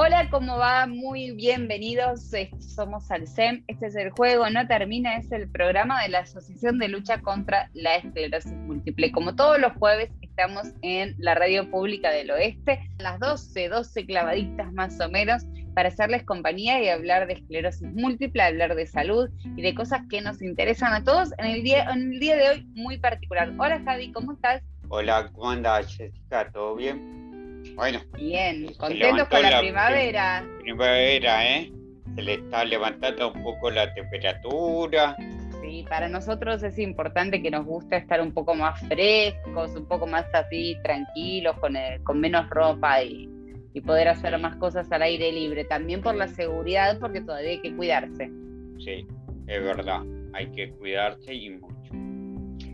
Hola, ¿cómo va? Muy bienvenidos. Somos Alcem. Este es el juego No Termina, es el programa de la Asociación de Lucha contra la Esclerosis Múltiple. Como todos los jueves, estamos en la radio pública del oeste, las 12, 12 clavaditas más o menos, para hacerles compañía y hablar de esclerosis múltiple, hablar de salud y de cosas que nos interesan a todos en el día, en el día de hoy muy particular. Hola Javi, ¿cómo estás? Hola, ¿cómo andas, Jessica? ¿Todo bien? Bueno. Bien, contentos con la, primavera. Primavera, ¿eh? Se le está levantando un poco la temperatura. Sí, para nosotros es importante que nos gusta estar un poco más frescos, un poco más así tranquilos, con, con menos ropa y, y poder hacer más cosas al aire libre. También por la seguridad, porque todavía hay que cuidarse. Sí, es verdad, hay que cuidarse y mucho.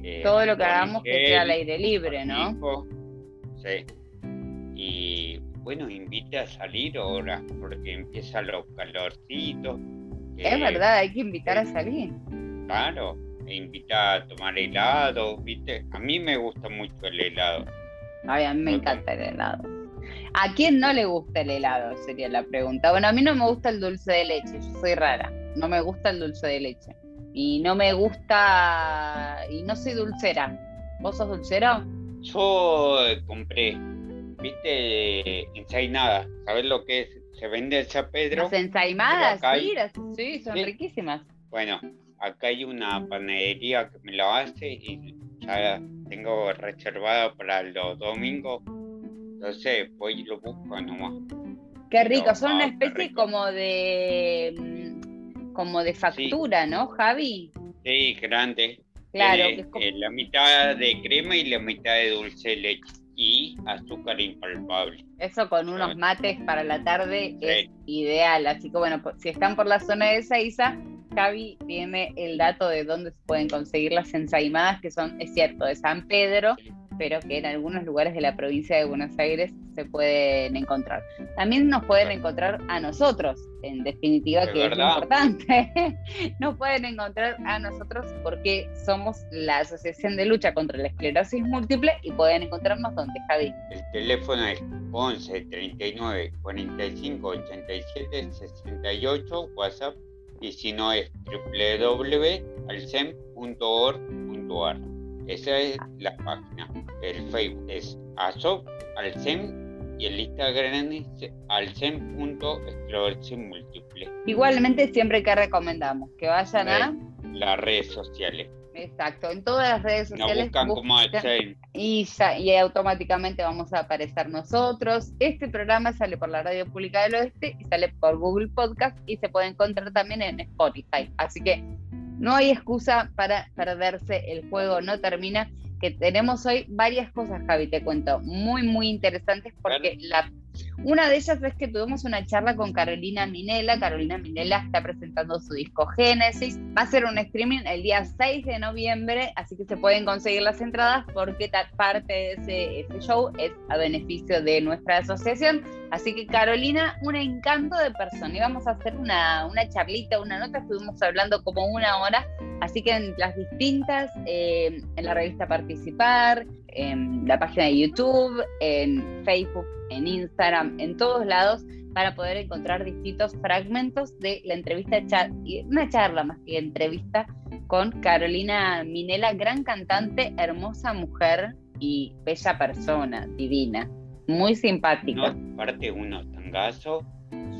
Eh, Todo lo que hagamos que sea al aire libre, ¿no? Sí y bueno, invita a salir ahora porque empiezan los calorcitos. es verdad, hay que invitar a salir. Claro, e invita a tomar helado, ¿viste? A mí me gusta mucho el helado. Ay, a mí me encanta el helado. ¿A quién no le gusta el helado? Sería la pregunta. Bueno, a mí no me gusta el dulce de leche, yo soy rara. No me gusta el dulce de leche. Y no me gusta. Y no soy dulcera. ¿Vos sos dulcera? Yo eh, compré viste, ensaimadas. ¿Sabes lo que es? Se vende el San Pedro. Las ensaimadas, sí, son riquísimas. Bueno, acá hay una panadería que me lo hace y ya tengo reservado para los domingos. Entonces, voy y lo busco nomás. Qué rico, son una especie como de mm, como de factura, ¿no, Javi? Sí, grande. Claro, eh, eh, la mitad de crema y la mitad de dulce de leche y azúcar impalpable. Eso con unos mates para la tarde es ideal. Así que bueno, si están por la zona de Seiza, Javi tiene el dato de dónde se pueden conseguir las ensaimadas, que son, es cierto, de San Pedro, pero que en algunos lugares de la provincia de Buenos Aires se pueden encontrar. También nos pueden encontrar a nosotros, en definitiva, que es importante. nos pueden encontrar a nosotros porque somos la Asociación de Lucha contra la Esclerosis Múltiple y pueden encontrarnos donde, Javi. El teléfono es 11 39 45 87 68, WhatsApp, y si no es www.alcem.org.ar. Esa es la página. El Facebook es ASOP Alcem y el Instagram es alcem.esclerosis múltiple. Igualmente siempre que recomendamos que vayan a las redes sociales. Exacto, en todas las redes sociales. Nos buscan, como Alcem. Y, y automáticamente vamos a aparecer nosotros. Este programa sale por la Radio Pública del Oeste y sale por Google Podcast y se puede encontrar también en Spotify. Así que no hay excusa para perderse, el juego no termina, que tenemos hoy varias cosas, Javi, te cuento, muy, muy interesantes porque la una de ellas es que tuvimos una charla con Carolina Minela. Carolina Minela está presentando su disco Génesis. Va a ser un streaming el día 6 de noviembre, así que se pueden conseguir las entradas porque parte de ese, show es a beneficio de nuestra asociación. Así que Carolina, un encanto de persona. Y vamos a hacer una, una charlita, una nota. Estuvimos hablando como una hora. Así que en las distintas, eh, en la revista Participar, en la página de YouTube, en Facebook, en Instagram, en todos lados, para poder encontrar distintos fragmentos de la entrevista, una charla más que entrevista con Carolina Minela, gran cantante, hermosa mujer y bella persona, divina, muy simpática. No, aparte unos tangazos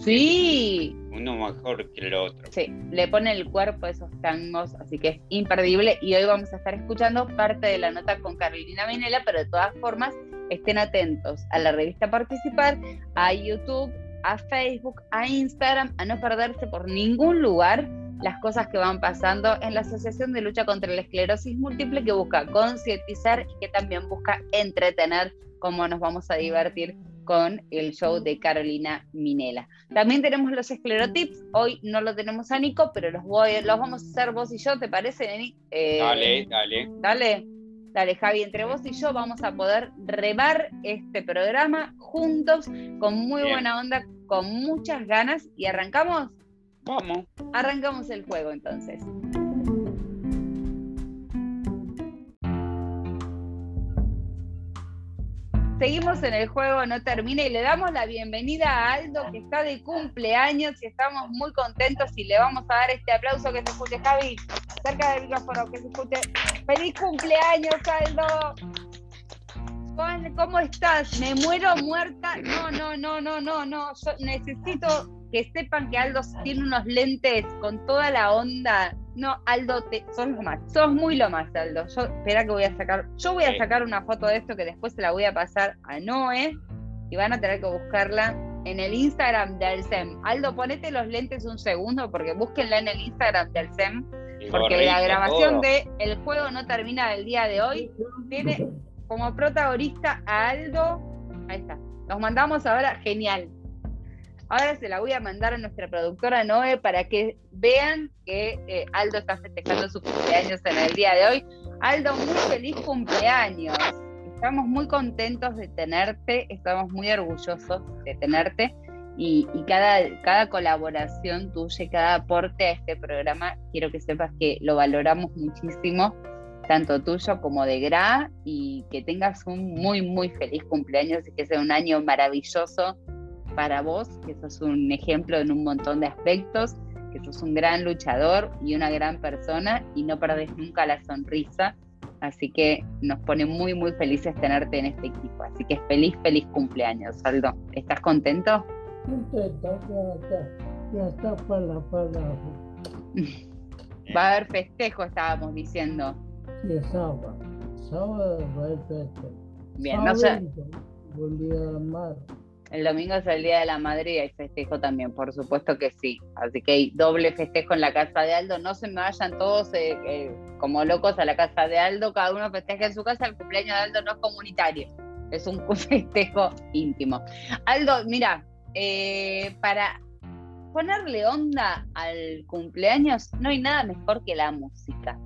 Sí. Uno mejor que el otro. Sí, le pone el cuerpo a esos tangos, así que es imperdible. Y hoy vamos a estar escuchando parte de la nota con Carolina Minela, pero de todas formas estén atentos a la revista Participar, a YouTube, a Facebook, a Instagram, a no perderse por ningún lugar las cosas que van pasando en la Asociación de Lucha contra la Esclerosis Múltiple que busca concientizar y que también busca entretener cómo nos vamos a divertir con el show de Carolina Minela. También tenemos los esclerotips. Hoy no lo tenemos a Nico, pero los, voy, los vamos a hacer vos y yo, ¿te parece, Neni? Eh, dale, dale. Dale. Dale, Javi, entre vos y yo vamos a poder rebar este programa juntos, con muy buena onda, con muchas ganas. ¿Y arrancamos? Vamos. Arrancamos el juego entonces. Seguimos en el juego, no termina y le damos la bienvenida a Aldo que está de cumpleaños y estamos muy contentos y le vamos a dar este aplauso que se escuche, Javi, cerca del micrófono, que se escuche. ¡Feliz cumpleaños, Aldo! ¿cómo estás? Me muero muerta. No, no, no, no, no, no. Yo necesito que sepan que Aldo tiene unos lentes con toda la onda. No, Aldo, te, sos lo más. Sos muy lo más, Aldo. Yo, espera que voy a sacar. Yo voy a sacar una foto de esto que después se la voy a pasar a Noé y van a tener que buscarla en el Instagram de Alcem. Aldo, ponete los lentes un segundo porque búsquenla en el Instagram de Alcem. Porque la grabación de El juego no termina el día de hoy tiene como protagonista a Aldo. Ahí está. Nos mandamos ahora, genial. Ahora se la voy a mandar a nuestra productora Noé para que vean que eh, Aldo está festejando su cumpleaños en el día de hoy. Aldo, muy feliz cumpleaños. Estamos muy contentos de tenerte, estamos muy orgullosos de tenerte y, cada, cada colaboración tuya cada aporte a este programa, quiero que sepas que lo valoramos muchísimo tanto tuyo como de Gra, y que tengas un muy, muy feliz cumpleaños y que sea un año maravilloso para vos, que sos un ejemplo en un montón de aspectos, que sos un gran luchador y una gran persona y no perdés nunca la sonrisa. Así que nos pone muy, muy felices tenerte en este equipo. Así que feliz, feliz cumpleaños, Aldo. ¿Estás contento? Contento, ya está, para, para. Va a haber festejo, estábamos diciendo. Sí, sábado. Sábado va a haber festejo. Bien, no sé. De la madre. El domingo es el Día de la Madre y hay festejo también, por supuesto que sí. Así que hay doble festejo en la casa de Aldo. No se me vayan todos eh, eh, como locos a la casa de Aldo. Cada uno festeja en su casa. El cumpleaños de Aldo no es comunitario. Es un festejo íntimo. Aldo, mira, eh, para ponerle onda al cumpleaños no hay nada mejor que la música.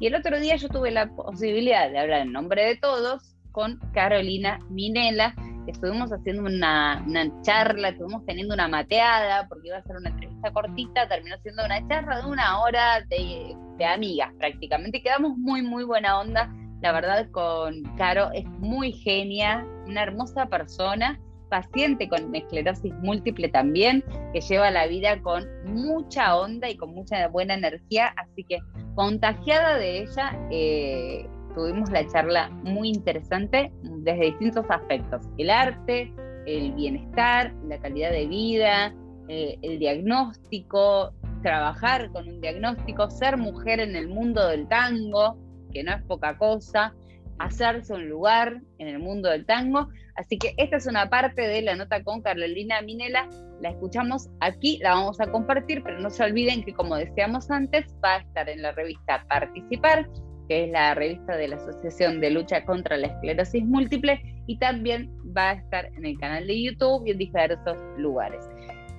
Y el otro día yo tuve la posibilidad de hablar en nombre de todos con Carolina Minela. Estuvimos haciendo una, charla, estuvimos teniendo una mateada, porque iba a ser una entrevista cortita, terminó siendo una charla de una hora de, amigas prácticamente. Quedamos muy, muy buena onda. La verdad, con Caro es muy genia, una hermosa persona paciente con esclerosis múltiple también, que lleva la vida con mucha onda y con mucha buena energía, así que contagiada de ella, eh, tuvimos la charla muy interesante desde distintos aspectos, el arte, el bienestar, la calidad de vida, eh, el diagnóstico, trabajar con un diagnóstico, ser mujer en el mundo del tango, que no es poca cosa, hacerse un lugar en el mundo del tango. Así que esta es una parte de la nota con Carolina Minela. La escuchamos aquí, la vamos a compartir, pero no se olviden que, como decíamos antes, va a estar en la revista Participar, que es la revista de la Asociación de Lucha contra la Esclerosis Múltiple, y también va a estar en el canal de YouTube y en diversos lugares.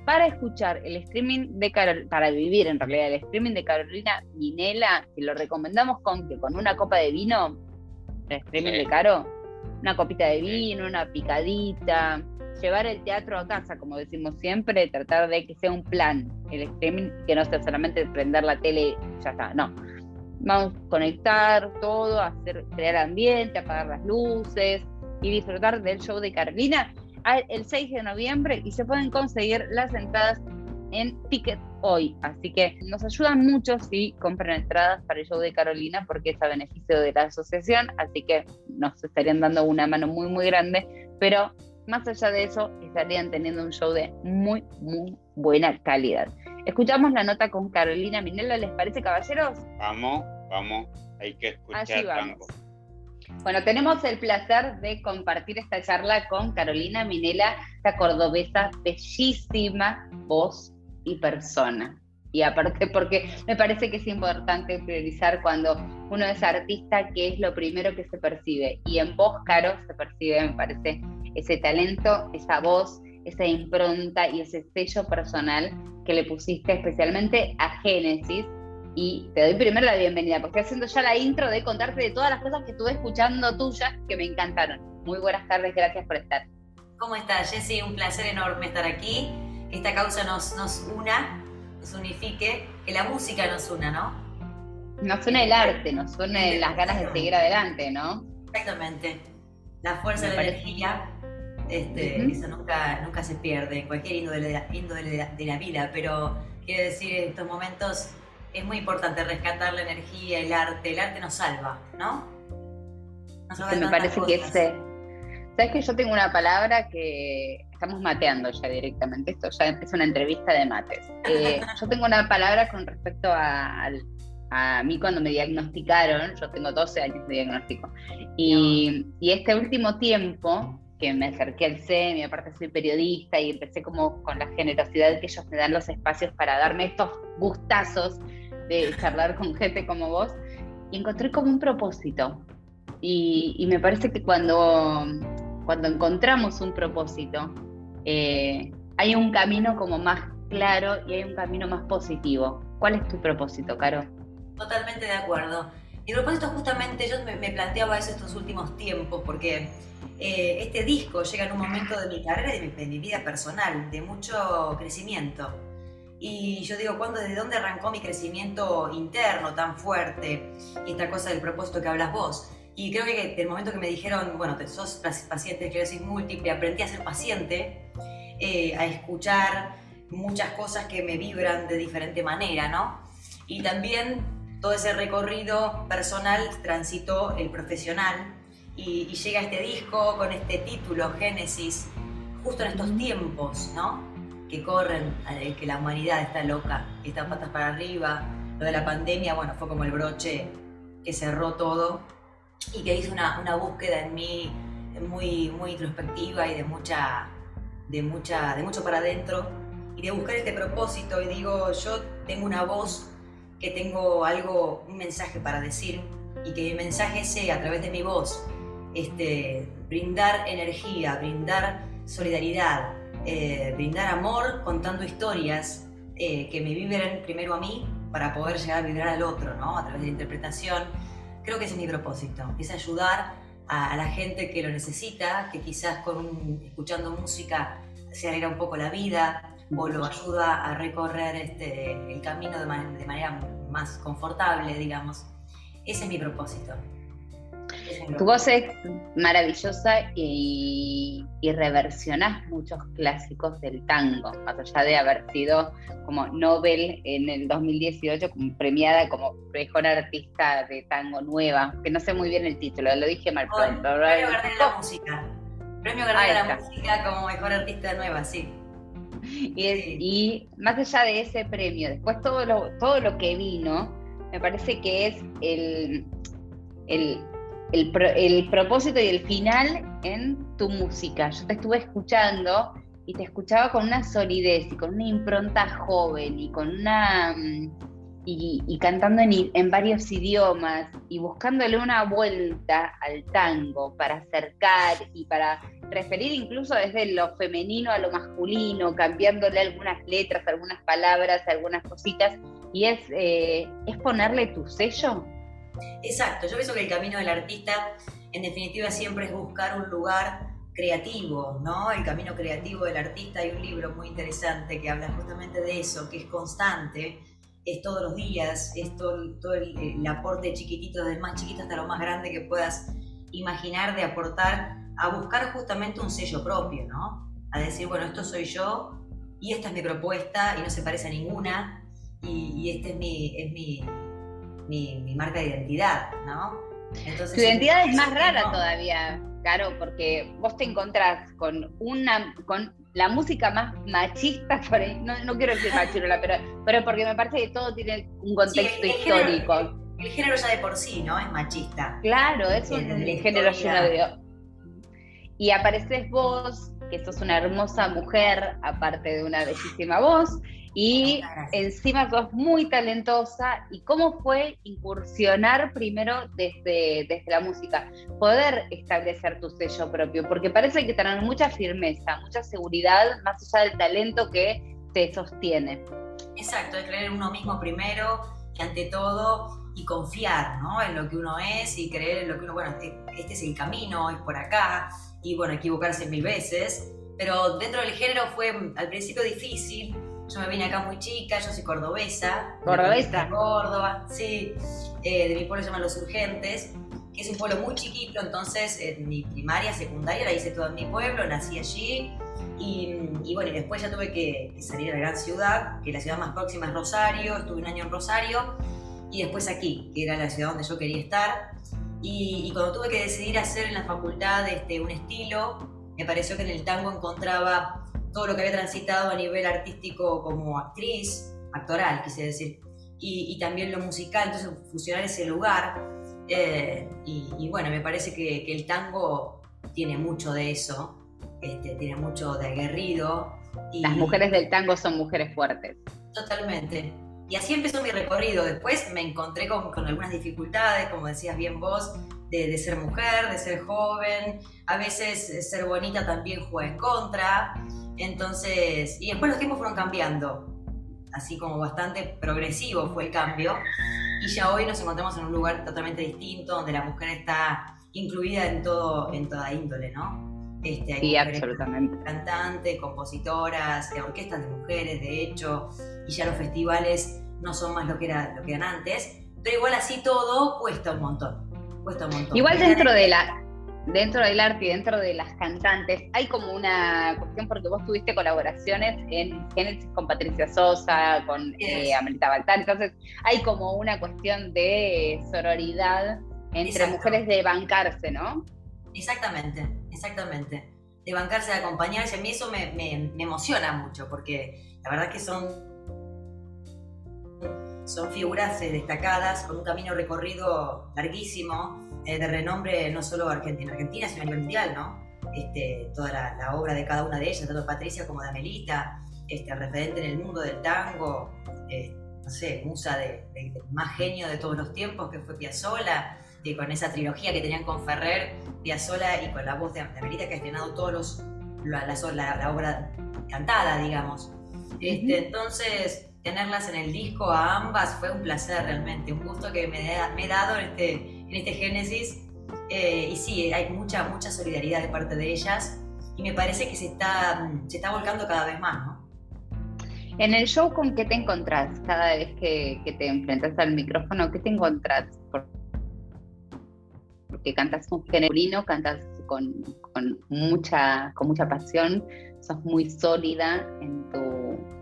Para escuchar el streaming de Carol, para vivir en realidad el streaming de Carolina Minela, que lo recomendamos con que con una copa de vino streaming de caro, una copita de vino, una picadita, llevar el teatro a casa, como decimos siempre, tratar de que sea un plan, el streaming, que no sea solamente prender la tele, ya está, no. Vamos a conectar todo, hacer, crear ambiente, apagar las luces y disfrutar del show de Carolina el 6 de noviembre y se pueden conseguir las entradas en Ticket hoy. Así que nos ayudan mucho si compran entradas para el show de Carolina porque es a beneficio de la asociación. Así que nos estarían dando una mano muy, muy grande. Pero más allá de eso, estarían teniendo un show de muy, muy buena calidad. Escuchamos la nota con Carolina Minella, ¿les parece, caballeros? Vamos, vamos, hay que escuchar tango. Bueno, tenemos el placer de compartir esta charla con Carolina Minela, esta cordobesa bellísima voz y persona. Y aparte porque me parece que es importante priorizar cuando uno es artista, que es lo primero que se percibe. Y en vos, Caro, se percibe, me parece, ese talento, esa voz, esa impronta y ese sello personal que le pusiste especialmente a Génesis. Y te doy primero la bienvenida, porque estoy haciendo ya la intro de contarte de todas las cosas que estuve escuchando tuyas que me encantaron. Muy buenas tardes, gracias por estar. ¿Cómo estás, Jessy? Un placer enorme estar aquí que esta causa nos, nos una, nos unifique, que la música nos una, ¿no? Nos une el arte, nos une las ganas de seguir adelante, ¿no? Exactamente. La fuerza Me la parece. energía, este, Ujú. eso nunca, nunca se pierde en cualquier índole de, la, índole de la- de la vida, pero quiero decir, en estos momentos es muy importante rescatar la energía, el arte. El arte nos salva, ¿no? Nos salva me parece que cosas. ese. Sabes que yo tengo una palabra que estamos mateando ya directamente. Esto ya es una entrevista de mates. Eh, yo tengo una palabra con respecto a, a mí cuando me diagnosticaron. Yo tengo 12 años de diagnóstico. Y, y este último tiempo que me acerqué al CEM y aparte soy periodista y empecé como con la generosidad que ellos me dan los espacios para darme estos gustazos de charlar con gente como vos y encontré como un propósito. Y, me parece que cuando, cuando encontramos un propósito, eh, hay un camino como más claro y hay un camino más positivo. ¿Cuál es tu propósito, Caro? Totalmente de acuerdo. A propósito, justamente yo me, me planteaba eso estos últimos tiempos, porque eh, este disco llega en un momento de mi carrera y de mi, de mi vida personal, de mucho crecimiento. Y yo digo, ¿cuándo, ¿desde dónde arrancó mi crecimiento interno tan fuerte? Y esta cosa del propósito que hablas vos. Y creo que desde el momento que me dijeron, bueno, te sos paciente de esclerosis múltiple, aprendí a ser paciente, eh, a escuchar muchas cosas que me vibran de diferente manera, ¿no? Y también todo ese recorrido personal transitó el profesional y, y llega este disco con este título, Génesis, justo en estos tiempos, ¿no? Que corren, eh, que la humanidad está loca, que está patas para arriba. Lo de la pandemia, bueno, fue como el broche que cerró todo y que hizo una, una búsqueda en mí muy, muy introspectiva y de mucha, de mucha, de mucho para adentro y de buscar este propósito y digo, yo tengo una voz que tengo algo, un mensaje para decir y que mi mensaje sea a través de mi voz, este, brindar energía, brindar solidaridad, eh, brindar amor contando historias eh, que me vibren primero a mí para poder llegar a vibrar al otro, ¿no? A través de la interpretación. Creo que ese es mi propósito, es ayudar a, a la gente que lo necesita, que quizás con un- escuchando música se alegra un poco la vida, o lo ayuda a recorrer este, el camino de, man- de manera más confortable, digamos. Ese es mi propósito. Tu voz es maravillosa y, y reversionás muchos clásicos del tango, más allá de haber sido como Nobel en el 2018, como premiada como mejor artista de tango nueva, que no sé muy bien el título, lo dije mal pronto. Premio Gardel de la música. Premio Gardel de la música como mejor artista nueva, sí. Y, es- y más allá de ese premio, después todo lo, todo lo que vino, me parece que es el, el, el, pro- el propósito y el final en tu música. Yo te estuve escuchando y te escuchaba con una solidez y con una impronta joven y con una... mm, Y, y cantando en, en varios idiomas y buscándole una vuelta al tango para acercar y para referir incluso desde lo femenino a lo masculino, cambiándole algunas letras, algunas palabras, algunas cositas, y es, eh, es ponerle tu sello. Exacto, yo pienso que el camino del artista, en definitiva, siempre es buscar un lugar creativo, ¿no? El camino creativo del artista. Hay un libro muy interesante que habla justamente de eso, que es constante, es todos los días, es todo, el, aporte chiquitito, desde más chiquito hasta lo más grande que puedas imaginar de aportar a buscar justamente un sello propio, ¿no? A decir, bueno, esto soy yo y esta es mi propuesta y no se parece a ninguna y, y este es mi, es mi, mi, mi marca de identidad, ¿no? Entonces, Tu identidad es más rara no. todavía, Caro, porque vos te encontrás con una con la música más machista, por ahí, no, no quiero decir machirola, pero, pero porque me parece que todo tiene un contexto Sí, el género- histórico. El género ya de por sí, ¿no? Es machista. Claro, es un género lleno de... Y apareces vos, que sos una hermosa mujer, aparte de una bellísima voz, y encima sos muy talentosa. ¿Y cómo fue incursionar primero desde, desde la música? Poder establecer tu sello propio, porque parece que tener mucha firmeza, mucha seguridad, más allá del talento que te sostiene. Exacto, es creer en uno mismo primero, que ante todo, y confiar, ¿no? En lo que uno es y creer en lo que uno, bueno, e- este es el camino, es por acá, y bueno, equivocarse mil veces. Pero dentro del género fue al principio difícil. Yo me vine acá muy chica, yo soy cordobesa. Cordobesa. De Córdoba, sí. eh, de mi pueblo se llaman Los Urgentes. que es un pueblo muy chiquito, entonces en mi primaria, secundaria la hice toda en mi pueblo, nací allí y, y bueno, y después ya tuve que, que salir a la gran ciudad, que la ciudad más próxima es Rosario, estuve un año en Rosario y después aquí, que era la ciudad donde yo quería estar. Y, y cuando tuve que decidir hacer en la facultad este, un estilo, me pareció que en el tango encontraba todo lo que había transitado a nivel artístico como actriz, actoral, quise decir, y, y también lo musical, entonces fusionar ese lugar. eh, y, y bueno, me parece que, que el tango tiene mucho de eso, este, tiene mucho de aguerrido. Y, Las mujeres del tango son mujeres fuertes. Totalmente. Y así empezó mi recorrido. Después me encontré con, con algunas dificultades, como decías bien vos, de, de, ser mujer, de ser joven. A veces eh, ser bonita también juega en contra. Entonces, y después los tiempos fueron cambiando. Así como bastante progresivo fue el cambio. Y ya hoy nos encontramos en un lugar totalmente distinto, donde la mujer está incluida en, todo, en toda índole, ¿no? Este, sí, absolutamente. Cantantes, compositoras, orquestas de mujeres, de hecho, y ya los festivales no son más lo que, era, lo que eran antes, pero igual así todo cuesta un montón. Cuesta un montón. Igual dentro de la, dentro del arte y dentro de las cantantes hay como una cuestión porque vos tuviste colaboraciones en Génesis con Patricia Sosa, con eh, Amelita Baltar, entonces hay como una cuestión de sororidad entre Exacto. mujeres de bancarse, ¿no? Exactamente, exactamente. De bancarse, de acompañarse, a mí eso me, me, me emociona mucho porque la verdad que son son figuras destacadas con un camino recorrido larguísimo, eh, de renombre no solo Argentina, Argentina, sino a nivel mundial, ¿no? Este, toda la, la, obra de cada una de ellas, tanto Patricia como de Amelita, este, referente en el mundo del tango, eh, no sé, musa de, de, de, más genio de todos los tiempos, que fue Piazzolla, y con esa trilogía que tenían con Ferrer, Piazzolla y con la voz de, de Amelita, que ha estrenado todos los, la, la, la obra cantada, digamos. Este, uh -huh. Entonces, tenerlas en el disco a ambas fue un placer realmente, un gusto que me, me he dado este, en este Génesis. Eh, y sí, hay mucha, mucha solidaridad de parte de ellas y me parece que se está, se está volcando cada vez más, ¿no? En el show, ¿con qué te encontrás cada vez que, que te enfrentas al micrófono? ¿Qué te encontrás? Porque cantas un género, cantas con, con, mucha, con mucha pasión, sos muy sólida en tu,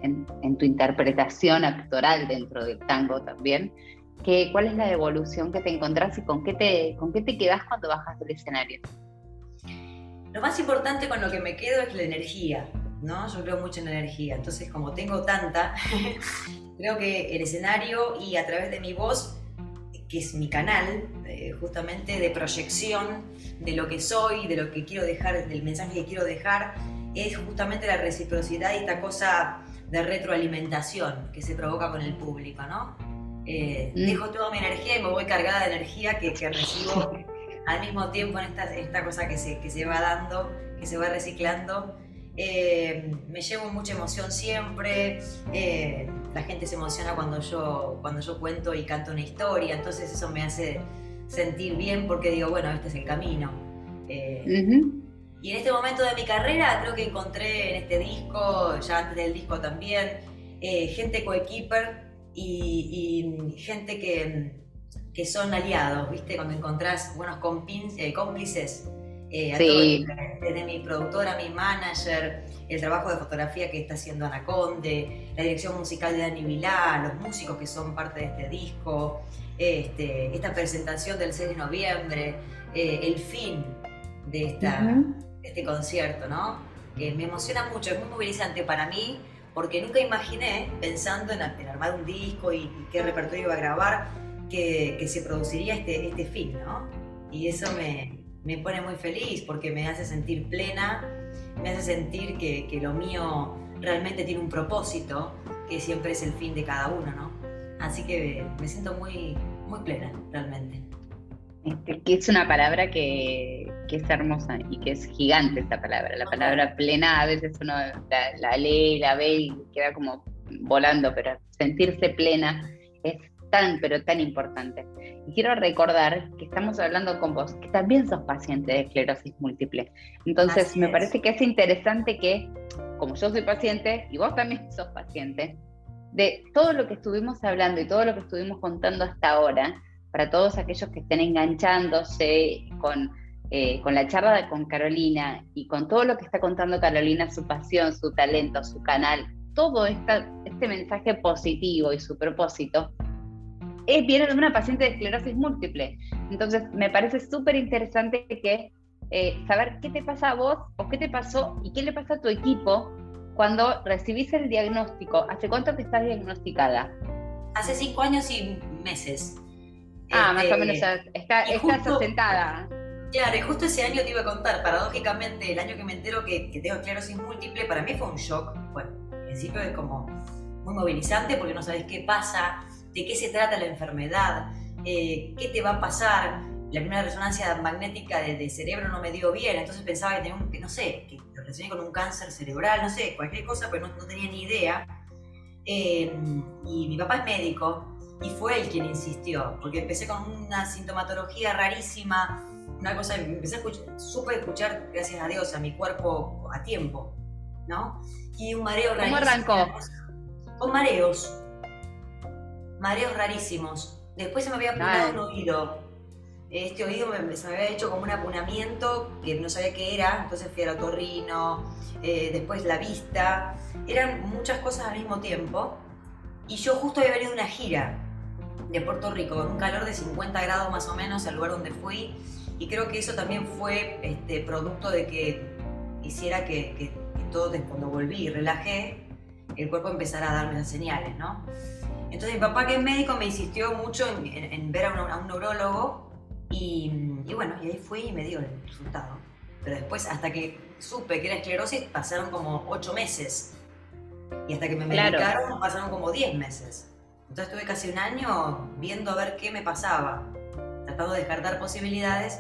en, en tu interpretación actoral dentro del tango también. ¿Qué, ¿Cuál es la evolución que te encontrás y con qué te, con qué te quedás cuando bajas del escenario? Lo más importante con lo que me quedo es la energía, ¿no? Yo creo mucho en la energía, entonces como tengo tanta, creo que el escenario y a través de mi voz, que es mi canal, eh, justamente de proyección de lo que soy, de lo que quiero dejar, del mensaje que quiero dejar, es justamente la reciprocidad y esta cosa de retroalimentación que se provoca con el público, ¿no? Eh, mm. Dejo toda mi energía y me voy cargada de energía que, que recibo al mismo tiempo en esta, esta cosa que se, que se va dando, que se va reciclando. Eh, me llevo mucha emoción siempre, eh, la gente se emociona cuando yo, cuando yo cuento y canto una historia, entonces eso me hace sentir bien porque digo, bueno, este es el camino. Uh -huh. Y en este momento de mi carrera creo que encontré en este disco, ya antes del disco también, eh, gente coequiper y, y, gente que, que, son aliados, ¿viste? Cuando encontrás buenos compins, eh, cómplices. Eh, sí. desde mi productora, mi manager, el trabajo de fotografía que está haciendo Ana Conde, la dirección musical de Dani Milá, los músicos que son parte de este disco, este, esta presentación del 6 de noviembre, eh, el fin de, esta, uh -huh. este concierto, ¿no? Eh, me emociona mucho, es muy movilizante para mí, porque nunca imaginé, pensando en, en armar un disco y, y, qué repertorio iba a grabar, que, se produciría este, este fin, ¿no? Y eso me, me pone muy feliz porque me hace sentir plena, me hace sentir que, que, lo mío realmente tiene un propósito, que siempre es el fin de cada uno, ¿no? Así que me siento muy, muy plena, realmente. Este, que es una palabra que, que, es hermosa y que es gigante esta palabra. La palabra plena a veces uno la, la lee, la ve y queda como volando, pero sentirse plena es tan, pero tan importante. Y quiero recordar que estamos hablando con vos, que también sos paciente de esclerosis múltiple. Entonces, Así me es. parece que es interesante que, como yo soy paciente y vos también sos paciente, de todo lo que estuvimos hablando y todo lo que estuvimos contando hasta ahora, para todos aquellos que estén enganchándose con, eh, con la charla con Carolina y con todo lo que está contando Carolina, su pasión, su talento, su canal, todo esta, este mensaje positivo y su propósito, es, viene de una paciente de esclerosis múltiple. Entonces, me parece súper interesante que eh, saber qué te pasa a vos o qué te pasó y qué le pasa a tu equipo cuando recibís el diagnóstico. ¿Hace cuánto que estás diagnosticada? Hace cinco años y meses. Ah, más o este, menos está, estás asentada. Claro, y justo ese año te iba a contar, paradójicamente, el año que me entero que, que tengo esclerosis múltiple, para mí fue un shock. Bueno, al principio es como muy movilizante porque no sabes qué pasa, de qué se trata la enfermedad, eh, qué te va a pasar. La primera resonancia magnética de, cerebro no me dio bien, entonces pensaba que tenía un, que no sé, que lo relacioné con un cáncer cerebral, no sé, cualquier cosa, pero no, tenía ni idea. Eh, y mi papá es médico y fue él quien insistió, porque empecé con una sintomatología rarísima, una cosa, empecé a escuchar, supe escuchar, gracias a Dios, a mi cuerpo a tiempo, ¿no? Y un mareo rarísimo. ¿Cómo arrancó? Con mareos, mareos rarísimos. Después se me había apuntado un oído. Este oído me, se me había hecho como un apunamiento que no sabía qué era, entonces fui al otorrino, eh, después la vista. Eran muchas cosas al mismo tiempo. Y yo justo había venido de una gira de Puerto Rico con un calor de 50 grados más o menos al lugar donde fui. Y creo que eso también fue este, producto de que hiciera que, que, todo, cuando volví y relajé, el cuerpo empezara a darme las señales, ¿no? Entonces mi papá que es médico me insistió mucho en, ver a un, neurólogo y, bueno, y ahí fui y me dio el resultado. Pero después, hasta que supe que era esclerosis, pasaron como ocho meses. Y hasta que me medicaron, pasaron como diez meses. Entonces estuve casi un año viendo a ver qué me pasaba, tratando de descartar posibilidades.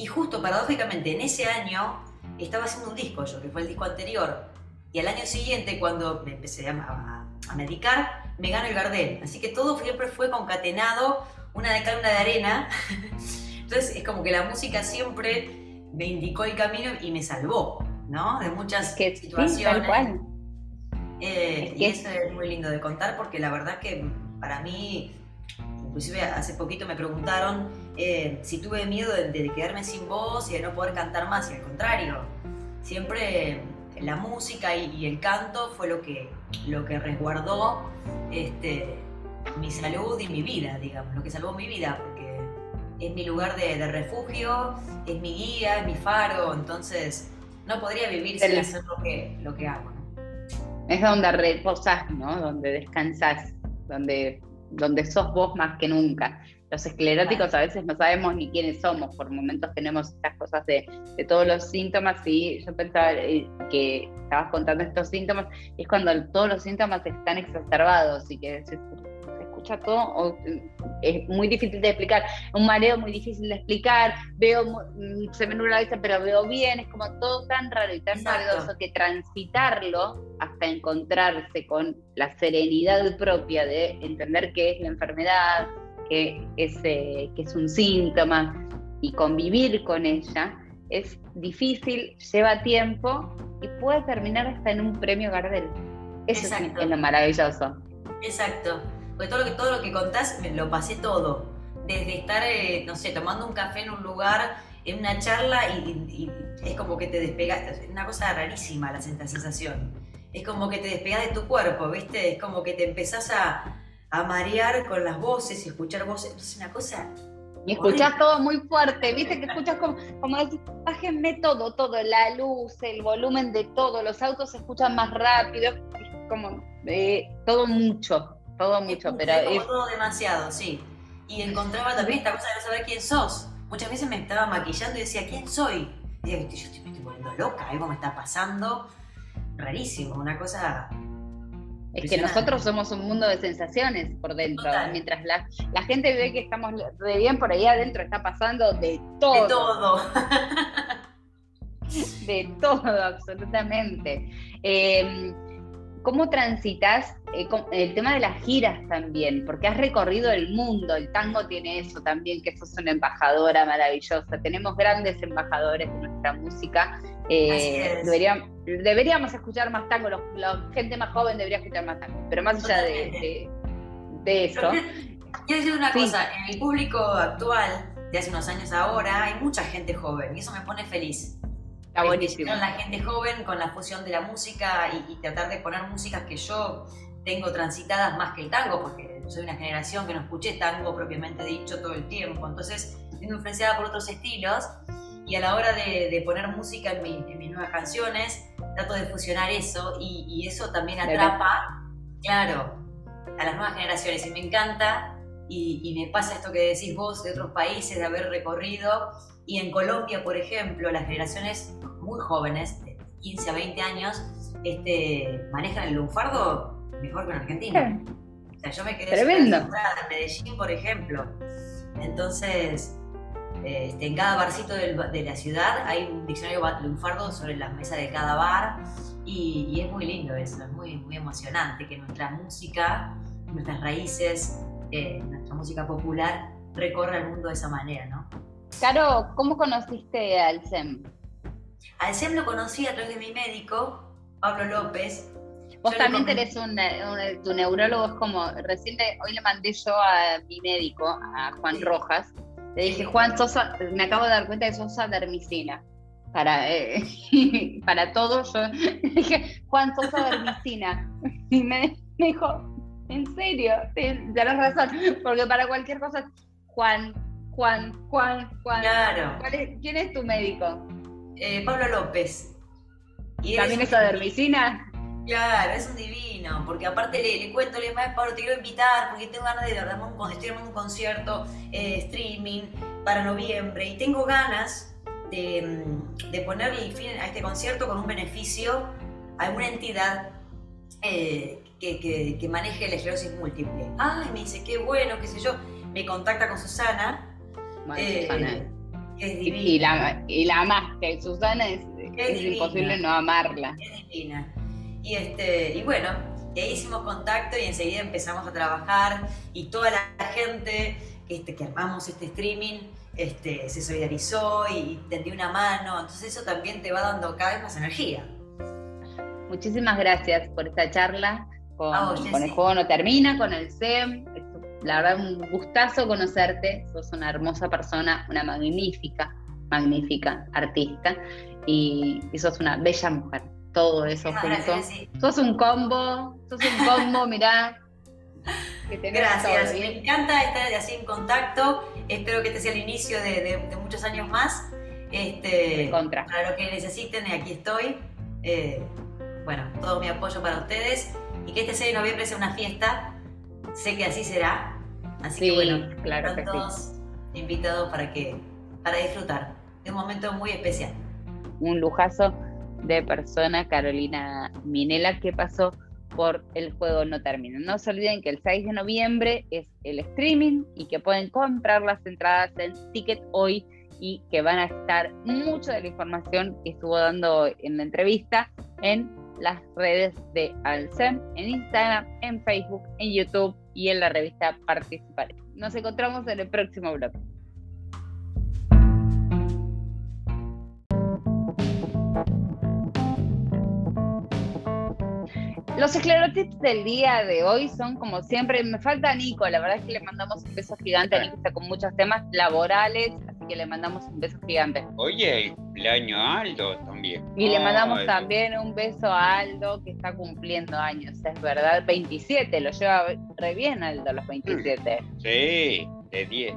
Y justo paradójicamente en ese año estaba haciendo un disco yo, que fue el disco anterior. Y al año siguiente, cuando me empecé a, a medicar, me gano el Gardel. Así que todo siempre fue concatenado, una de cal, una de arena. Entonces es como que la música siempre me indicó el camino y me salvó, ¿no? De muchas situaciones. Eh, y eso es muy lindo de contar porque la verdad que para mí, inclusive hace poquito me preguntaron eh, si tuve miedo de, de, quedarme sin voz y de no poder cantar más, y al contrario, siempre la música y, el canto fue lo que, lo que resguardó este, mi salud y mi vida, digamos, lo que salvó mi vida, porque es mi lugar de, refugio, es mi guía, es mi faro, entonces no podría vivir sin hacer lo que, lo que hago. Es donde reposas, ¿no? Donde descansas, donde, donde sos vos más que nunca. Los escleróticos a veces no sabemos ni quiénes somos, por momentos tenemos estas cosas de, todos los síntomas y yo pensaba eh, que estabas contando estos síntomas, y es cuando todos los síntomas están exacerbados y que se, escucha todo, es muy difícil de explicar, un mareo muy difícil de explicar, veo, mm, se me nubla la vista pero veo bien, es como todo tan raro y tan novedoso que transitarlo hasta encontrarse con la serenidad propia de entender qué es la enfermedad, que es, que es un síntoma y convivir con ella es difícil, lleva tiempo y puede terminar hasta en un premio Gardel. Eso es lo maravilloso. Exacto. Porque todo lo que, todo lo que contás me lo pasé todo. Desde estar, eh, no sé, tomando un café en un lugar, en una charla y, es como que te despegas. Es una cosa rarísima la sensación. Es como que te despegas de tu cuerpo, ¿viste? Es como que te empezás a, a marear con las voces y escuchar voces. Es una cosa. Y escuchás todo muy fuerte, viste que escuchas como, como decir, bájenme todo, todo, la luz, el volumen de todo, los autos se escuchan más rápido, como eh, todo mucho, todo mucho, pero es... todo demasiado, sí. Y encontraba también esta cosa de no saber quién sos. Muchas veces me estaba maquillando y decía, ¿quién soy? Y decía, yo estoy, me estoy volviendo loca, algo me está pasando rarísimo, una cosa es que nosotros somos un mundo de sensaciones por dentro. Mientras la, la, gente ve que estamos bien, por ahí adentro está pasando de todo. De todo. de todo, absolutamente. Eh, ¿Cómo transitas eh, el tema de las giras también? Porque has recorrido el mundo, el tango tiene eso también, que sos una embajadora maravillosa. Tenemos grandes embajadores de nuestra música. Eh, deberíamos, deberíamos, escuchar más tango, la gente más joven debería escuchar más tango, pero más allá de, eso. Quiero decir una Sí. cosa, en el público actual, de hace unos años ahora, hay mucha gente joven y eso me pone feliz. Está buenísimo. La gente joven, con la fusión de la música y, y tratar de poner músicas que yo tengo transitadas más que el tango, porque soy una generación que no escuché tango propiamente dicho todo el tiempo, entonces estoy influenciada por otros estilos y a la hora de, de poner música en, mi- en mis nuevas canciones, trato de fusionar eso y, y eso también atrapa, claro, a las nuevas generaciones. Y me encanta y, y me pasa esto que decís vos de otros países, de haber recorrido. Y en Colombia, por ejemplo, las generaciones muy jóvenes, de 15 a 20 años, este, manejan el lunfardo mejor que en Argentina. O sea, yo me quedé en Medellín, por ejemplo. Entonces, este, en cada barcito del de la ciudad hay un diccionario lunfardo sobre la mesa de cada bar y, y es muy lindo eso, es muy, muy emocionante que nuestra música, nuestras raíces, eh, nuestra música popular recorra el mundo de esa manera, ¿no? Caro, ¿cómo conociste al SEM? Al SEM lo conocí a través de mi médico, Pablo López. Vos Yo también tenés un, un- tu neurólogo, es como, recién le- hoy le mandé yo a mi médico, a Juan Sí. Rojas, le dije. Juan Sosa, me acabo de dar cuenta que Sosa dermicina. Para, eh, para todo, yo dije, Juan Sosa dermicina. Y me, me dijo, ¿en serio? Ten- Tenés razón, porque para cualquier cosa, Juan, Juan, Juan, Juan. Claro. ¿Cuál es- ¿Quién es tu médico? Eh, Pablo López. Y ¿También es es un- dermicina? Claro, es un divino, porque aparte le, le cuento, le digo, "Ay, Pablo, te quiero invitar, porque tengo ganas de armar un, estoy armando un concierto, eh, streaming, para noviembre, y tengo ganas de, mm, de ponerle fin a este concierto con un beneficio a alguna entidad eh, que, que- que maneje la esclerosis múltiple. Ay, me dice, qué bueno, qué sé yo, me contacta con Susana, eh, Susana. es divina. y la, y la amaste, Susana es, es divina. imposible no amarla. Es divina. Y, este, y bueno, y ahí hicimos contacto y enseguida empezamos a trabajar y toda la gente que, este, que armamos este streaming este, se solidarizó y tendió una mano. Entonces eso también te va dando cada vez más energía. Muchísimas gracias por esta charla con, el juego no termina, con el SEM. La verdad, un gustazo conocerte. Sos una hermosa persona, una magnífica, magnífica artista y, y sos una bella mujer. Todo eso junto. Jessy. Sos un combo, sos un combo, mirá. Que Gracias. todo, Me ¿eh? encanta estar así en contacto. Espero que este sea el inicio de, de- de muchos años más. Este, Contra. para lo que necesiten, aquí estoy. Eh, bueno, todo mi apoyo para ustedes. Y que este 6 de noviembre sea una fiesta. Sé que así será. Así Sí, que bueno, claro que están sí. todos invitados para que para disfrutar de un momento muy especial. un lujazo de persona, Carolina Minela, que pasó por el juego No Termina. No se olviden que el 6 de noviembre es el streaming y que pueden comprar las entradas en Ticket Hoy y que van a estar mucho de la información que estuvo dando en la entrevista en las redes de Alcem, en Instagram, en Facebook, en YouTube y en la revista Participar. Nos encontramos en el próximo blog. Los esclerotips del día de hoy son como siempre, me falta Nico, la verdad es que le mandamos un beso gigante, a Nico está con muchos temas laborales, así que le mandamos un beso gigante. Oye, el cumpleaños a Aldo también. Y le mandamos Ay, también un beso a Aldo, que está cumpliendo años, es verdad, 27, lo lleva re bien Aldo los 27. Sí, de 10.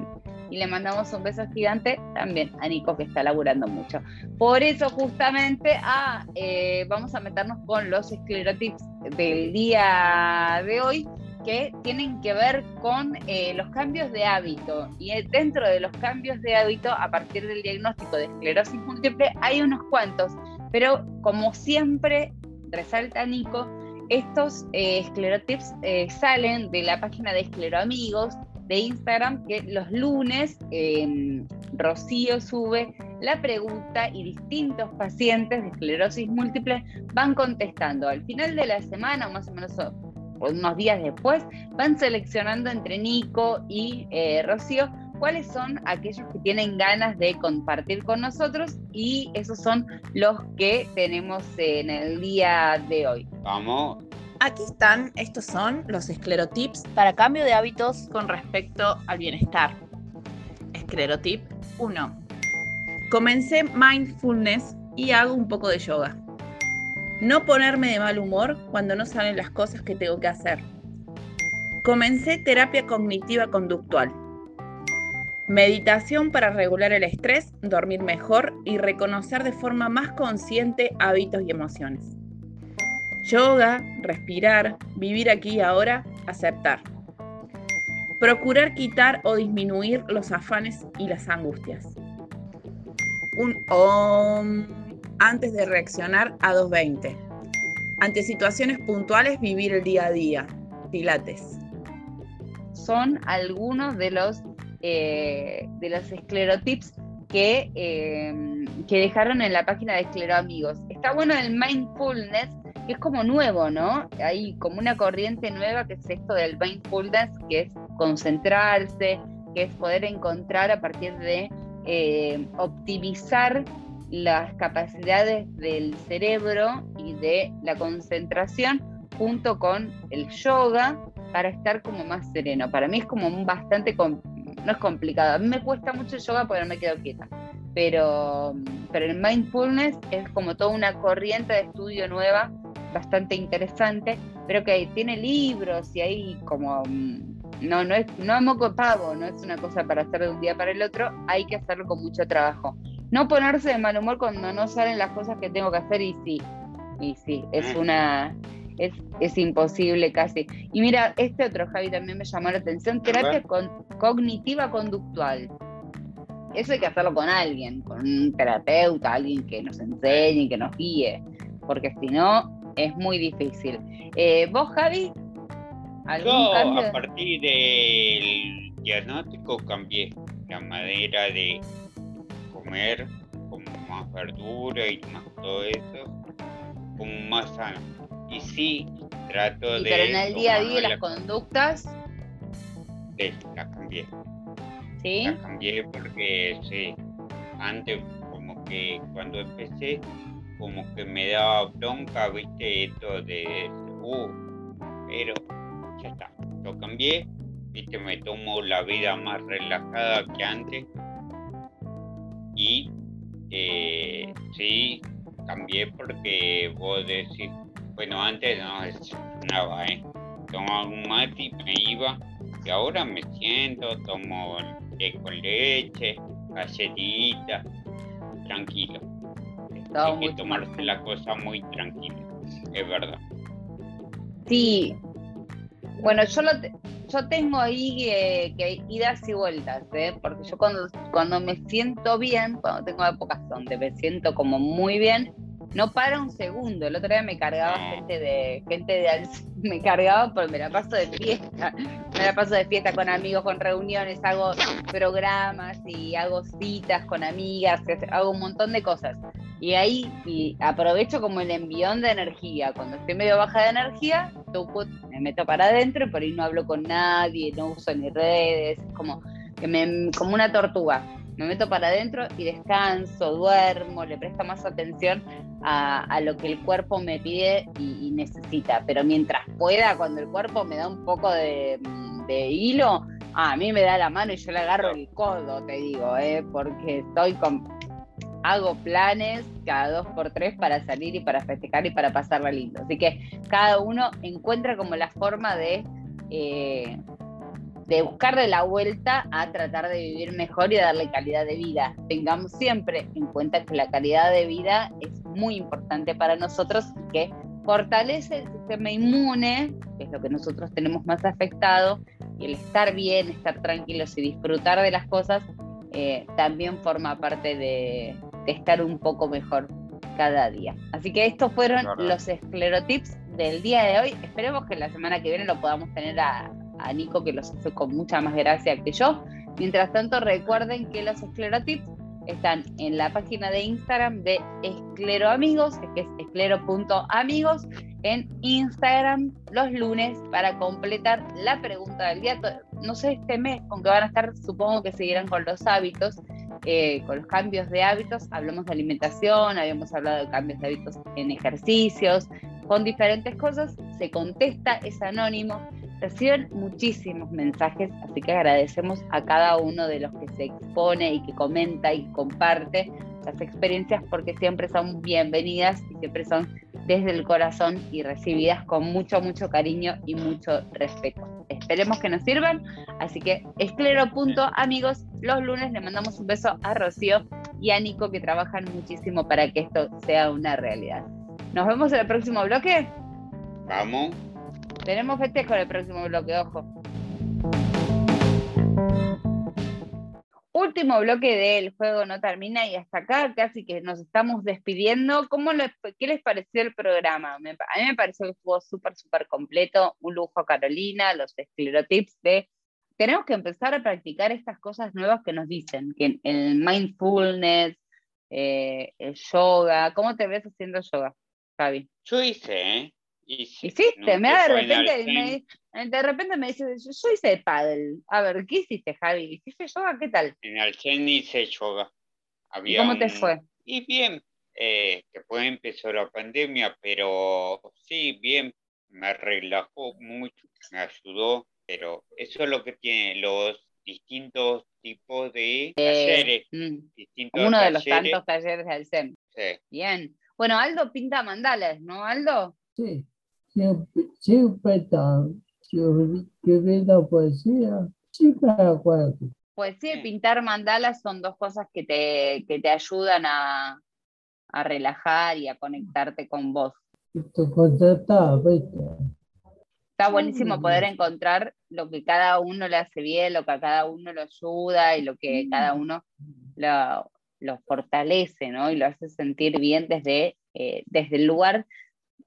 Y le mandamos un beso gigante también a Nico, que está laburando mucho. Por eso, justamente, ah, eh, vamos a meternos con los esclerotips del día de hoy, que tienen que ver con eh, los cambios de hábito. Y eh, dentro de los cambios de hábito, a partir del diagnóstico de esclerosis múltiple, hay unos cuantos. Pero, como siempre, resalta Nico, estos esclerotips salen de la página de Escleroamigos de Instagram que los lunes eh, Rocío sube la pregunta y distintos pacientes de esclerosis múltiple van contestando. Al final de la semana, más o menos unos días después, van seleccionando entre Nico y eh, Rocío cuáles son aquellos que tienen ganas de compartir con nosotros y esos son los que tenemos en el día de hoy. Vamos. Aquí están, estos son los esclerotips para cambio de hábitos con respecto al bienestar. Esclerotip 1. Comencé mindfulness y hago un poco de yoga. No ponerme de mal humor cuando no salen las cosas que tengo que hacer. Comencé terapia cognitiva conductual. Meditación para regular el estrés, dormir mejor y reconocer de forma más consciente hábitos y emociones. Yoga, respirar, vivir aquí y ahora, aceptar. Procurar quitar o disminuir los afanes y las angustias. Un OM antes de reaccionar a 220. Ante situaciones puntuales, vivir el día a día. Pilates. Son algunos de los, eh, de los esclerotips que, eh, que dejaron en la página de Esclero Amigos. Está bueno el mindfulness que es como nuevo, ¿no? Hay como una corriente nueva que es esto del mindfulness, que es concentrarse, que es poder encontrar a partir de eh, optimizar las capacidades del cerebro y de la concentración junto con el yoga para estar como más sereno. Para mí es como un bastante, no es complicado, a mí me cuesta mucho el yoga porque no me quedo quieta, pero, pero el mindfulness es como toda una corriente de estudio nueva bastante interesante, pero que tiene libros y ahí como mm, no, no es, no moco pavo, no es una cosa para hacer de un día para el otro, hay que hacerlo con mucho trabajo. No ponerse de mal humor cuando no salen las cosas que tengo que hacer y sí, y sí, es mm. una, es, es imposible casi. Y mira, este otro Javi también me llamó la atención, terapia cognitiva conductual. Eso hay que hacerlo con alguien, con un terapeuta, alguien que nos enseñe, que nos guíe, porque si no, es muy difícil. Eh, ¿Vos, Javi? Yo, a partir del diagnóstico, cambié la manera de comer, con más verdura y más todo eso, como más sano. Y sí, trato de. Pero en el día a día, las conductas. Sí, las cambié. ¿Sí? Las cambié porque, sí, antes, como que cuando empecé, como que me daba bronca, viste, esto de, uh, pero ya está, lo cambié, viste, me tomo la vida más relajada que antes y eh, sí, cambié porque vos decís, bueno, antes no nada, ¿eh? Tomaba un mate y me iba, y ahora me siento, tomo té con leche, galletita, tranquilo hay que tomarse la cosa muy tranquila, es verdad. Sí, bueno, yo lo yo tengo ahí eh, que idas y vueltas, ¿eh? porque yo cuando, cuando me siento bien, cuando tengo épocas donde me siento como muy bien, no para un segundo. El otro día me cargaba gente de gente de me cargaba porque me la paso de fiesta. Me la paso de fiesta con amigos, con reuniones, hago programas y hago citas con amigas, hago un montón de cosas. Y ahí y aprovecho como el envión de energía. Cuando estoy medio baja de energía, me meto para adentro y por ahí no hablo con nadie, no uso ni redes, como, que me, como una tortuga me meto para adentro y descanso, duermo, le presto más atención a, lo que el cuerpo me pide y, necesita. Pero mientras pueda, cuando el cuerpo me da un poco de, hilo, a mí me da la mano y yo le agarro el codo, te digo, ¿eh? porque estoy con... Hago planes cada dos por tres para salir y para festejar y para pasarla lindo. Así que cada uno encuentra como la forma de eh, de buscarle la vuelta a tratar de vivir mejor y darle calidad de vida. Tengamos siempre en cuenta que la calidad de vida es muy importante para nosotros y que fortalece el sistema inmune, que es lo que nosotros tenemos más afectado, y el estar bien, estar tranquilos y disfrutar de las cosas eh, también forma parte de, estar un poco mejor cada día. Así que estos fueron los esclerotips del día de hoy. Esperemos que la semana que viene lo podamos tener a, a Nico que los hace con mucha más gracia que yo. Mientras tanto, recuerden que los esclerotips están en la página de Instagram de Escleroamigos, que es esclero.amigos, en Instagram los lunes para completar la pregunta del día. No sé este mes, aunque van a estar, supongo que seguirán con los hábitos, eh, con los cambios de hábitos. Hablamos de alimentación, habíamos hablado de cambios de hábitos en ejercicios, con diferentes cosas. se contesta, es anónimo. Reciben muchísimos mensajes, así que agradecemos a cada uno de los que se expone y que comenta y comparte las experiencias porque siempre son bienvenidas y siempre son desde el corazón y recibidas con mucho, mucho cariño y mucho respeto. Esperemos que nos sirvan. Así que esclero.amigos, los lunes le mandamos un beso a Rocío y a Nico que trabajan muchísimo para que esto sea una realidad. Nos vemos en el próximo bloque. Vamos. Tenemos festejo en el próximo bloque, ojo. último bloque del juego no termina y hasta acá casi que nos estamos despidiendo. ¿Cómo ¿Qué les pareció el programa? a mí me pareció que estuvo súper, súper completo. Un lujo Carolina, los esclerotips de... Tenemos que empezar a practicar estas cosas nuevas que nos dicen, que el mindfulness, eh, el yoga. ¿Cómo te ves haciendo yoga, Javi? Yo hice, ¿eh? Hiciste, me da de repente, me, de repente me dice, yo, hice paddle. A ver, ¿qué hiciste, Javi? ¿Hiciste yoga? ¿Qué tal? En Alcén hice yoga. ¿Y cómo te fue? Y bien, eh, después empezó la pandemia, pero sí, bien, me relajó mucho, me ayudó, pero eso es lo que tiene los distintos tipos de eh, talleres. Mm. Uno de los tantos talleres de Alcén. Sí. Bien. Bueno, Aldo pinta mandales, ¿no, Aldo? Sí siempre, escribiendo poesía, siempre acuerdo. Poesía y pintar mandalas son dos cosas que te, que te ayudan a, a relajar y a conectarte con vos. Está buenísimo poder encontrar lo que cada uno le hace bien, lo que a cada uno lo ayuda y lo que cada uno lo, lo fortalece, ¿no? Y lo hace sentir bien desde, eh, desde el lugar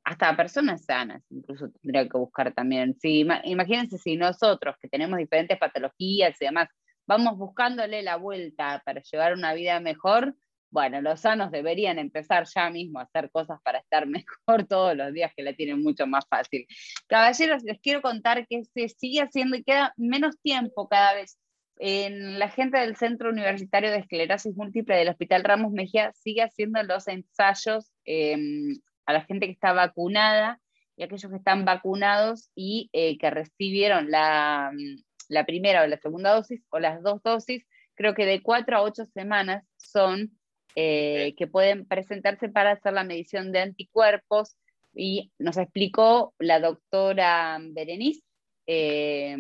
hasta personas sanas, incluso tendría que buscar también. Sí, imagínense si nosotros, que tenemos diferentes patologías y demás, vamos buscándole la vuelta para llevar una vida mejor, bueno, los sanos deberían empezar ya mismo a hacer cosas para estar mejor todos los días, que la tienen mucho más fácil. Caballeros, les quiero contar que se sigue haciendo y queda menos tiempo cada vez. En la gente del Centro Universitario de Esclerosis Múltiple del Hospital Ramos Mejía sigue haciendo los ensayos em, a la gente que está vacunada y aquellos que están vacunados y eh, que recibieron la, mm, la, primera o la segunda dosis o las dos dosis, creo que de cuatro a ocho semanas son eh, que pueden presentarse para hacer la medición de anticuerpos. Y nos explicó la doctora Berenice eh,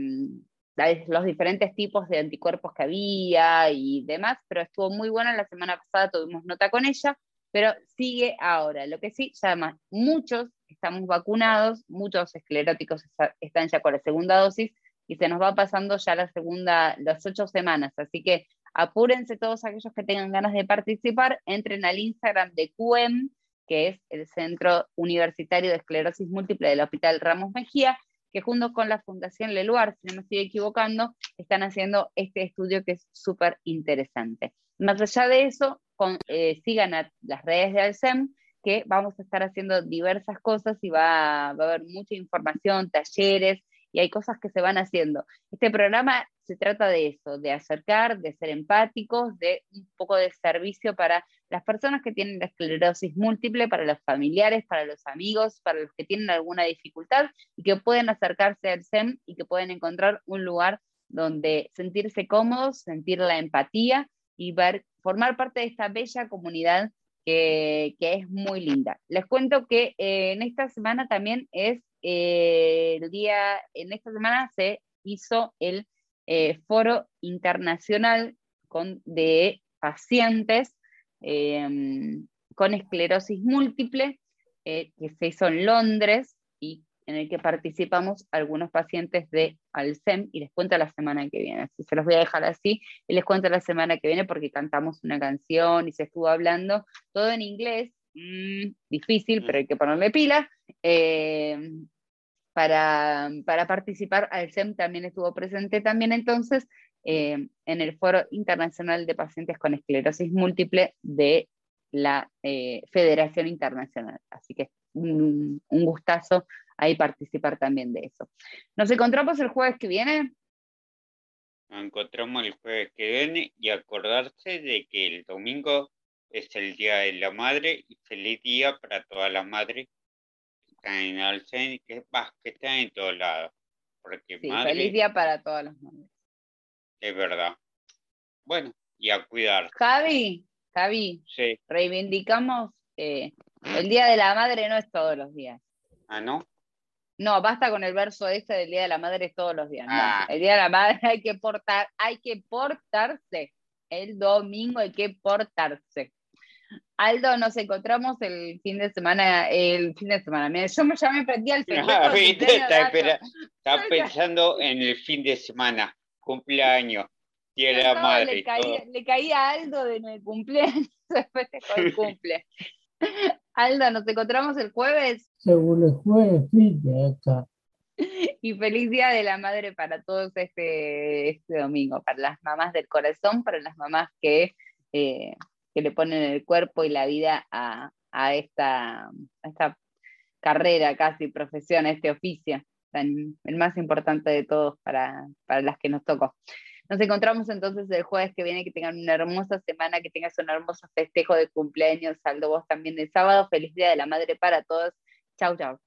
los diferentes tipos de anticuerpos que había y demás, pero estuvo muy buena. La semana pasada, tuvimos nota con ella pero sigue ahora. Lo que sí, ya además, muchos estamos vacunados, muchos escleróticos están ya con la segunda dosis y se nos va pasando ya la segunda, las ocho semanas. Así que apúrense todos aquellos que tengan ganas de participar, entren al Instagram de QM, que es el Centro Universitario de Esclerosis Múltiple del Hospital Ramos Mejía, que junto con la Fundación Leluar, si no me estoy equivocando, están haciendo este estudio que es súper interesante. Más allá de eso, eh, sigan las redes de Alcem, que vamos a estar haciendo diversas cosas y va, va, a haber mucha información, talleres, y hay cosas que se van haciendo. Este programa se trata de eso, de acercar, de ser empáticos, de un poco de servicio para las personas que tienen la esclerosis múltiple, para los familiares, para los amigos, para los que tienen alguna dificultad y que pueden acercarse al SEM y que pueden encontrar un lugar donde sentirse cómodos, sentir la empatía y formar parte de esta bella comunidad que, es muy linda. Les cuento que eh, en esta semana también es eh, el día, en esta semana se hizo el eh, foro internacional con, de pacientes con esclerosis múltiple que se hizo en Londres y en el que participamos algunos pacientes de Alcem y les cuento la semana que viene. Así se los voy a dejar así y les cuento la semana que viene porque cantamos una canción y se estuvo hablando todo en inglés, mm, difícil, pero hay que ponerle pila. Eh, para, para, participar, Alcem también estuvo presente también entonces eh, en el Foro Internacional de Pacientes con Esclerosis Múltiple de la eh, Federación Internacional. Así que un, un gustazo ahí participar también de eso. ¿Nos encontramos el jueves que viene? Nos encontramos el jueves que viene y acordarse de que el domingo es el Día de la Madre y feliz día para todas las madres están en que, que están en todos lados. Porque Sí, madre, feliz día para todas las madres. es verdad. Bueno, y a cuidar. Javi, Javi, Sí. reivindicamos eh, el Día de la Madre no es todos los días. Ah, ¿no? No, basta con el verso este del Día de la Madre todos los días. no. Ah. El Día de la Madre hay que portar, hay que portarse. El domingo hay que portarse. Aldo, nos encontramos el fin de semana, el fin de semana. Mira, yo me, ya me prendí al festejo Ah, Está, está pensando en el fin de semana, cumpleaños, Día de la No, Madre le, caía, le caía Aldo de mi cumpleaños después de el cumple. Aldo, nos encontramos el jueves Según el jueves, fin de acá. y feliz día de la madre para todos este, este domingo, para las mamás del corazón, para las mamás que, eh, que le ponen el cuerpo y la vida a, a esta, esta carrera, casi profesión, a este oficio, el más importante de todos para, para las que nos tocó. Nos encontramos entonces el jueves que viene, que tengan una hermosa semana, que tengas un hermoso festejo de cumpleaños, Aldo, vos también el sábado, feliz día de la madre para todos. Chau, chau.